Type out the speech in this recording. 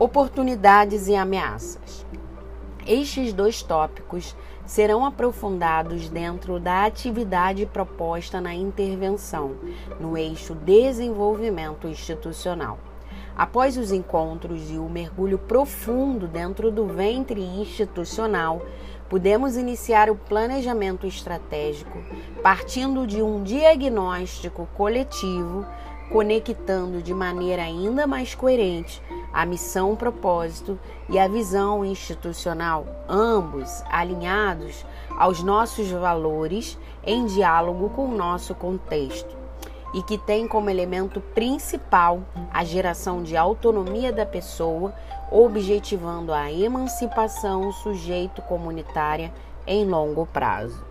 Oportunidades e ameaças. Estes dois tópicos serão aprofundados dentro da atividade proposta na intervenção, no eixo desenvolvimento institucional. Após os encontros e o mergulho profundo dentro do ventre institucional, podemos iniciar o planejamento estratégico partindo de um diagnóstico coletivo, conectando de maneira ainda mais coerente a missão, propósito e a visão institucional, ambos alinhados aos nossos valores em diálogo com o nosso contexto e que tem como elemento principal a geração de autonomia da pessoa, objetivando a emancipação sujeito comunitária em longo prazo.